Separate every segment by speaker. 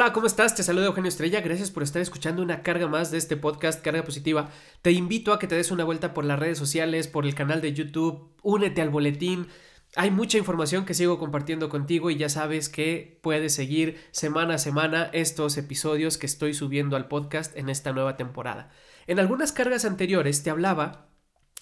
Speaker 1: Hola, ¿cómo estás? Te saluda Eugenio Estrella. Gracias por estar escuchando una carga más de este podcast, Carga Positiva. Te invito a que te des una vuelta por las redes sociales, por el canal de YouTube, únete al boletín. Hay mucha información que sigo compartiendo contigo y ya sabes que puedes seguir semana a semana estos episodios que estoy subiendo al podcast en esta nueva temporada. En algunas cargas anteriores te hablaba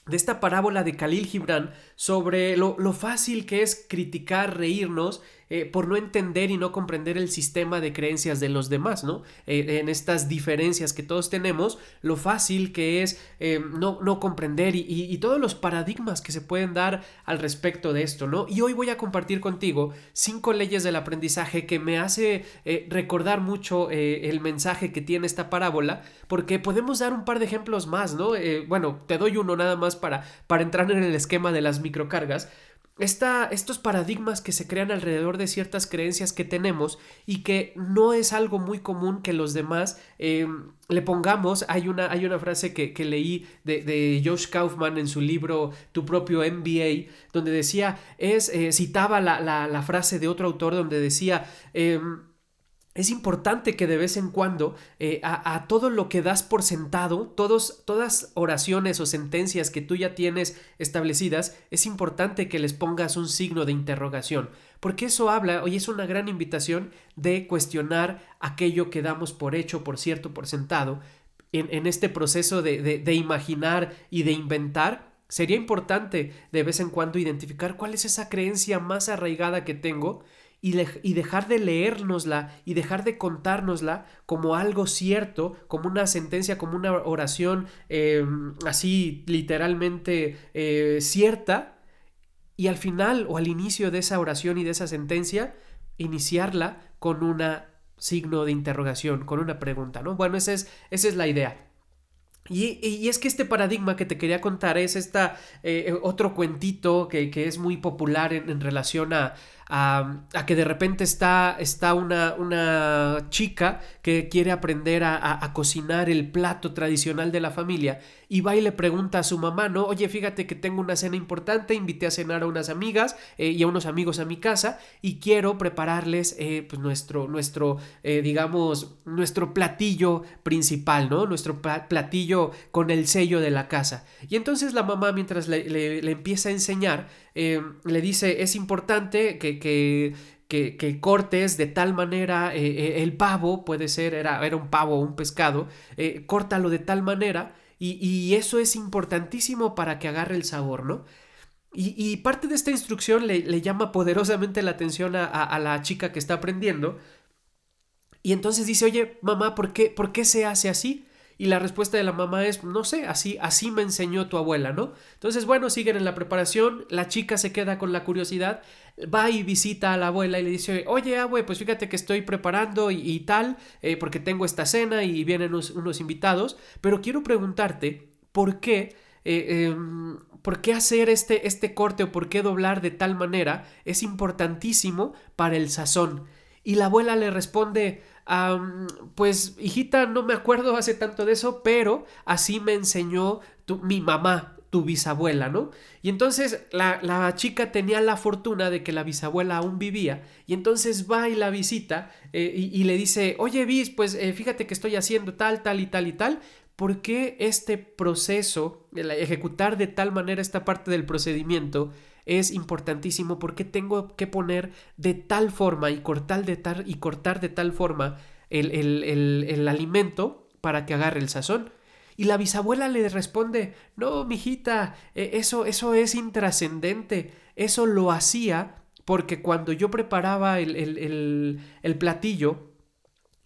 Speaker 1: de esta parábola de Khalil Gibran sobre lo, lo, fácil que es criticar, reírnos eh, por no entender y no comprender el sistema de creencias de los demás, ¿no? Eh, en estas diferencias que todos tenemos, lo fácil que es eh, no, no, comprender y, y, todos los paradigmas que se pueden dar al respecto de esto, ¿no? Y hoy voy a compartir contigo cinco leyes del aprendizaje que me hace recordar mucho el mensaje que tiene esta parábola, porque podemos dar un par de ejemplos más, ¿no? bueno, te doy uno nada más para, para entrar en el esquema de las microcargas estos paradigmas que se crean alrededor de ciertas creencias que tenemos y que no es algo muy común que los demás em, le pongamos. Hay una, hay una frase que, leí de, de, Josh Kaufman en su libro Tu propio MBA, donde decía, es, eh, citaba la, la, frase de otro autor donde decía, em, es importante que de vez en cuando eh, a, todo lo que das por sentado, todos, todas oraciones o sentencias que tú ya tienes establecidas, es importante que les pongas un signo de interrogación, porque eso habla, hoy es una gran invitación de cuestionar aquello que damos por hecho, por cierto, por sentado, en, este proceso de, de imaginar y de inventar. Sería importante de vez en cuando identificar cuál es esa creencia más arraigada que tengo y, dejar de leérnosla y dejar de contárnosla como algo cierto, como una sentencia, como una oración eh, así literalmente eh, cierta, y al final o al inicio de esa oración y de esa sentencia, iniciarla con un signo de interrogación, con una pregunta, ¿no? Bueno, esa es, esa es la idea. Y, es que este paradigma que te quería contar es esta, eh, otro cuentito que, es muy popular en relación a, a, que de repente está, está una, una, chica que quiere aprender a, a, cocinar el plato tradicional de la familia y va y le pregunta a su mamá, ¿no? Oye, fíjate que tengo una cena importante, invité a cenar a unas amigas eh, y a unos amigos a mi casa y quiero prepararles eh, pues nuestro, nuestro eh, digamos, nuestro platillo principal, ¿no? Nuestro platillo con el sello de la casa. Y entonces la mamá, mientras le, le empieza a enseñar, Em, le dice, es importante que, que, que, cortes de tal manera eh, eh, el pavo, puede ser, era, era un pavo o un pescado, eh, córtalo de tal manera y, eso es importantísimo para que agarre el sabor, ¿no? Y, parte de esta instrucción le, llama poderosamente la atención a, a, la chica que está aprendiendo. Y entonces dice, oye, mamá, ¿por qué, ¿por qué se hace así? Y la respuesta de la mamá es, no sé, así, así me enseñó tu abuela, ¿no? Entonces, bueno, siguen en la preparación, la chica se queda con la curiosidad, va y visita a la abuela y le dice, oye, abue, pues fíjate que estoy preparando y, tal, eh, porque tengo esta cena y vienen unos, invitados, pero quiero preguntarte, ¿por qué? Eh, em, ¿Por qué hacer este, este corte o por qué doblar de tal manera es importantísimo para el sazón? Y la abuela le responde, pues hijita, no me acuerdo hace tanto de eso, pero así me enseñó mi mamá, tu bisabuela, ¿no? Y entonces la, chica tenía la fortuna de que la bisabuela aún vivía y entonces va y la visita eh, y, le dice, oye bis, pues eh, fíjate que estoy haciendo tal, tal y tal y tal. ¿Por qué este proceso, el ejecutar de tal manera esta parte del procedimiento, es importantísimo porque tengo que poner de tal forma y cortar de tal, y cortar de tal forma el, el, alimento para que agarre el sazón. Y la bisabuela le responde, no, mijita, e, eso, eso es intrascendente, eso lo hacía porque cuando yo preparaba el, el, el platillo,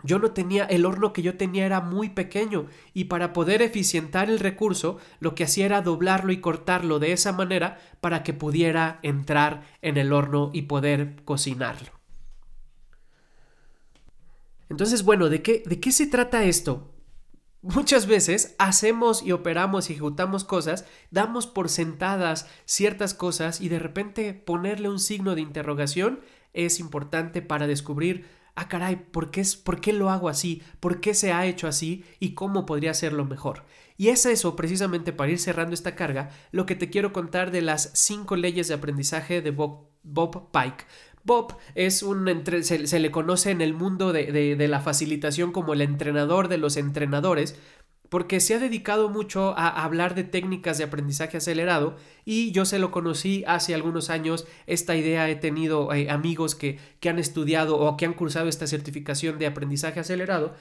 Speaker 1: yo no tenía, el horno que yo tenía era muy pequeño y para poder eficientar el recurso lo que hacía era doblarlo y cortarlo de esa manera para que pudiera entrar en el horno y poder cocinarlo. Entonces, bueno, ¿de qué, de qué se trata esto? Muchas veces hacemos y operamos y ejecutamos cosas, damos por sentadas ciertas cosas y de repente ponerle un signo de interrogación es importante para descubrir, ah caray, ¿por qué, es, ¿por qué lo hago así? ¿Por qué se ha hecho así? ¿Y cómo podría hacerlo mejor? Y es eso, precisamente para ir cerrando esta carga, lo que te quiero contar de las cinco leyes de aprendizaje de Bob, Bob Pike. Bob es un se, le conoce en el mundo de, de, la facilitación como el entrenador de los entrenadores, porque se ha dedicado mucho a hablar de técnicas de aprendizaje acelerado y yo se lo conocí hace algunos años. Esta idea he tenido eh, amigos que, que han estudiado o que han cursado esta certificación de aprendizaje acelerado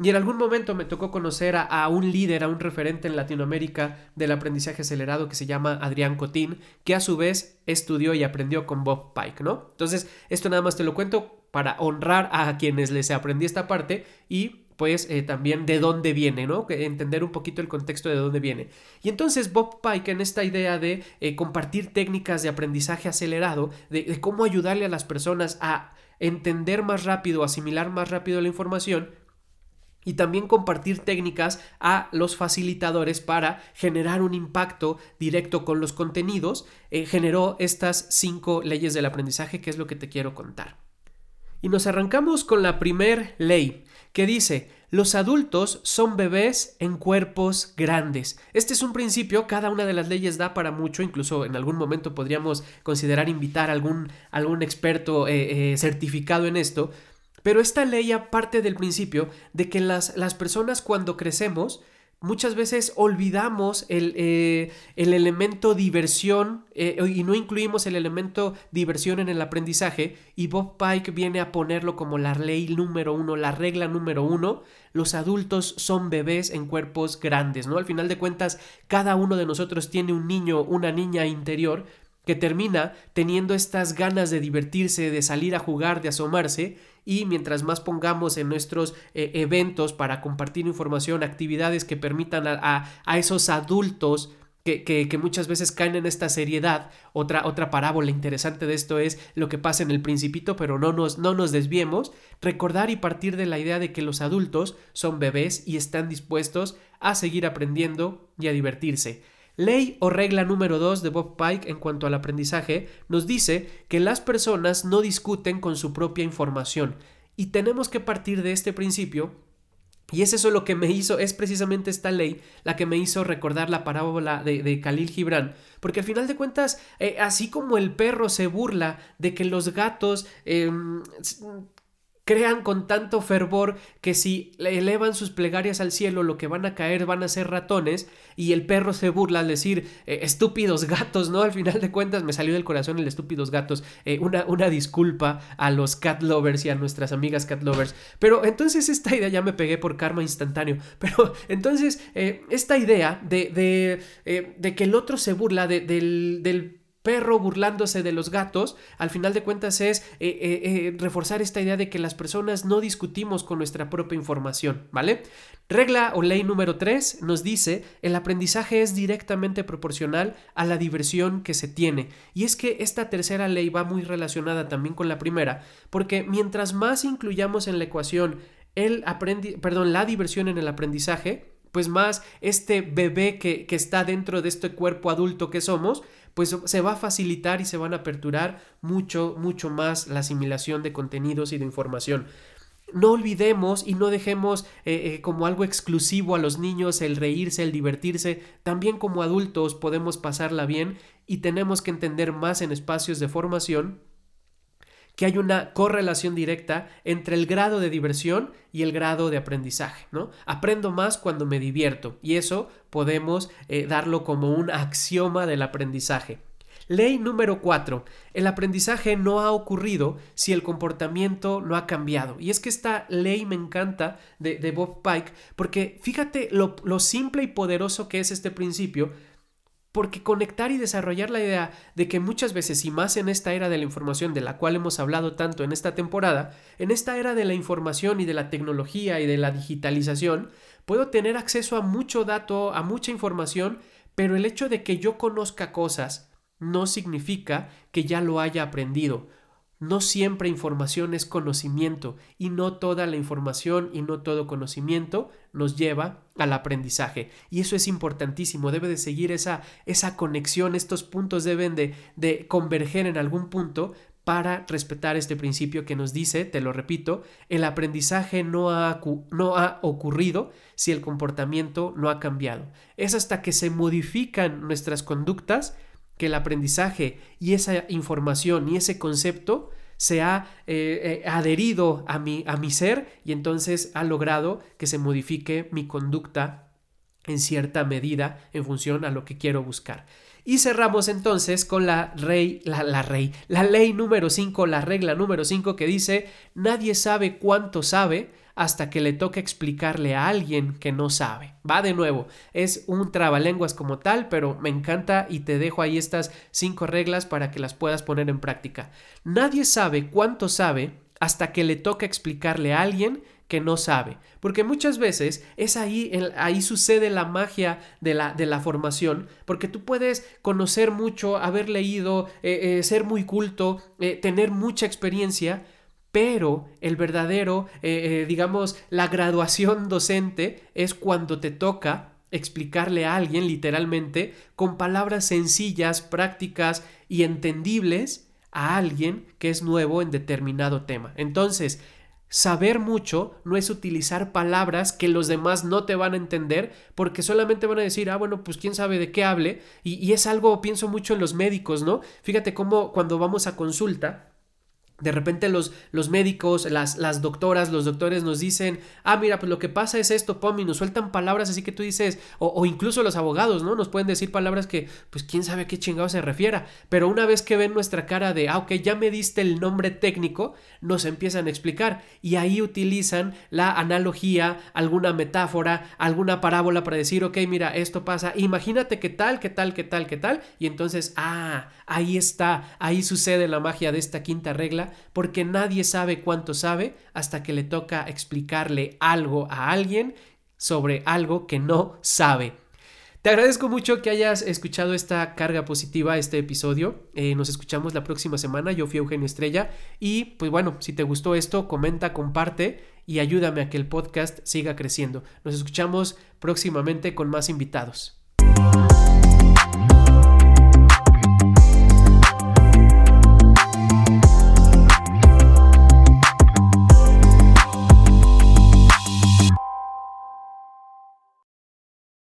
Speaker 1: y en algún momento me tocó conocer a, un líder, a un referente en Latinoamérica del aprendizaje acelerado que se llama Adrián Cotín, que a su vez estudió y aprendió con Bob Pike, ¿no? Entonces, esto nada más te lo cuento para honrar a quienes les aprendí esta parte y pues también de dónde viene, ¿no? Entender un poquito el contexto de dónde viene. Y entonces Bob Pike en esta idea de eh, compartir técnicas de aprendizaje acelerado, de cómo ayudarle a las personas a entender más rápido, asimilar más rápido la información, y también compartir técnicas a los facilitadores para generar un impacto directo con los contenidos, eh, generó estas cinco leyes del aprendizaje que es lo que te quiero contar. Y nos arrancamos con la primer ley que dice, los adultos son bebés en cuerpos grandes. Este es un principio, cada una de las leyes da para mucho, incluso en algún momento podríamos considerar invitar a algún, algún experto eh, eh, certificado en esto, pero esta ley parte del principio de que las, las personas cuando crecemos muchas veces olvidamos el, eh, el elemento diversión eh, y no incluimos el elemento diversión en el aprendizaje y Bob Pike viene a ponerlo como la ley número uno, la regla número uno, los adultos son bebés en cuerpos grandes, ¿no? Al final de cuentas, cada uno de nosotros tiene un niño, una niña interior que termina teniendo estas ganas de divertirse, de salir a jugar, de asomarse, y mientras más pongamos en nuestros eh, eventos para compartir información, actividades que permitan a, esos adultos que, que, muchas veces caen en esta seriedad. Otra, otra parábola interesante de esto es lo que pasa en el principito, pero no nos, no nos desviemos. Recordar y partir de la idea de que los adultos son bebés y están dispuestos a seguir aprendiendo y a divertirse. Ley o regla número 2 de Bob Pike en cuanto al aprendizaje nos dice que las personas no discuten con su propia información y tenemos que partir de este principio y es eso lo que me hizo, es precisamente esta ley la que me hizo recordar la parábola de, Khalil Gibran. Porque al final de cuentas, eh, así como el perro se burla de que los gatos em, crean con tanto fervor que si elevan sus plegarias al cielo lo que van a caer van a ser ratones y el perro se burla al decir eh, estúpidos gatos, ¿no? Al final de cuentas me salió del corazón el estúpidos gatos. Eh, una, una, disculpa a los cat lovers y a nuestras amigas cat lovers. Pero entonces esta idea ya me pegué por karma instantáneo. Pero entonces eh, esta idea de, de, de, que el otro se burla del, del perro burlándose de los gatos, al final de cuentas es eh, eh, eh, reforzar esta idea de que las personas no discutimos con nuestra propia información, ¿vale? Regla o ley número 3 nos dice, el aprendizaje es directamente proporcional a la diversión que se tiene. Y es que esta tercera ley va muy relacionada también con la primera, porque mientras más incluyamos en la ecuación el perdón, la diversión en el aprendizaje, pues más este bebé que, que está dentro de este cuerpo adulto que somos, pues se va a facilitar y se van a aperturar mucho, mucho más la asimilación de contenidos y de información. No olvidemos y no dejemos eh, eh, como algo exclusivo a los niños el reírse, el divertirse. También como adultos podemos pasarla bien y tenemos que entender más en espacios de formación que hay una correlación directa entre el grado de diversión y el grado de aprendizaje, ¿no? Aprendo más cuando me divierto y eso podemos eh, darlo como un axioma del aprendizaje. Ley número 4. El aprendizaje no ha ocurrido si el comportamiento no ha cambiado. Y es que esta ley me encanta de, Bob Pike porque fíjate lo, lo simple y poderoso que es este principio porque conectar y desarrollar la idea de que muchas veces, y más en esta era de la información de la cual hemos hablado tanto en esta temporada, en esta era de la información y de la tecnología y de la digitalización, puedo tener acceso a mucho dato, a mucha información, pero el hecho de que yo conozca cosas no significa que ya lo haya aprendido. No siempre información es conocimiento y no toda la información y no todo conocimiento nos lleva al aprendizaje. Y eso es importantísimo, debe de seguir esa, esa conexión, estos puntos deben de, de converger en algún punto para respetar este principio que nos dice, te lo repito, el aprendizaje no ha, no ha, ocurrido si el comportamiento no ha cambiado. Es hasta que se modifican nuestras conductas que el aprendizaje y esa información y ese concepto se ha eh, eh, adherido a mi, a mi ser y entonces ha logrado que se modifique mi conducta en cierta medida en función a lo que quiero buscar. Y cerramos entonces con la, rey, la, rey, la ley número 5, la regla número 5 que dice, nadie sabe cuánto sabe hasta que le toca explicarle a alguien que no sabe. Va de nuevo, es un trabalenguas como tal, pero me encanta y te dejo ahí estas cinco reglas para que las puedas poner en práctica. Nadie sabe cuánto sabe hasta que le toca explicarle a alguien que no sabe. Porque muchas veces es ahí, ahí sucede la magia de la, de la formación, porque tú puedes conocer mucho, haber leído, eh, eh, ser muy culto, eh, tener mucha experiencia, pero el verdadero, digamos, la graduación docente es cuando te toca explicarle a alguien literalmente con palabras sencillas, prácticas y entendibles a alguien que es nuevo en determinado tema. Entonces, Saber mucho no es utilizar palabras que los demás no te van a entender porque solamente van a decir, ah, bueno, pues quién sabe de qué hable. Y, y es algo, pienso mucho en los médicos, ¿no? Fíjate cómo cuando vamos a consulta, de repente los, los médicos, las, las, doctoras, los doctores nos dicen, ah, mira, pues lo que pasa es esto, Pom, y nos sueltan palabras así que tú dices, o, incluso los abogados, ¿no? Nos pueden decir palabras que, pues quién sabe a qué chingado se refiera, pero una vez que ven nuestra cara de, ah, ok, ya me diste el nombre técnico, nos empiezan a explicar y ahí utilizan la analogía, alguna metáfora, alguna parábola para decir, ok, mira, esto pasa, imagínate qué tal, qué tal, qué tal, qué tal, y entonces, ah, ahí está, ahí sucede la magia de esta quinta regla porque nadie sabe cuánto sabe hasta que le toca explicarle algo a alguien sobre algo que no sabe. Te agradezco mucho que hayas escuchado esta carga positiva, este episodio. Eh, nos escuchamos la próxima semana. Yo fui Eugenio Estrella. Y pues bueno, si te gustó esto, comenta, comparte y ayúdame a que el podcast siga creciendo. Nos escuchamos próximamente con más invitados.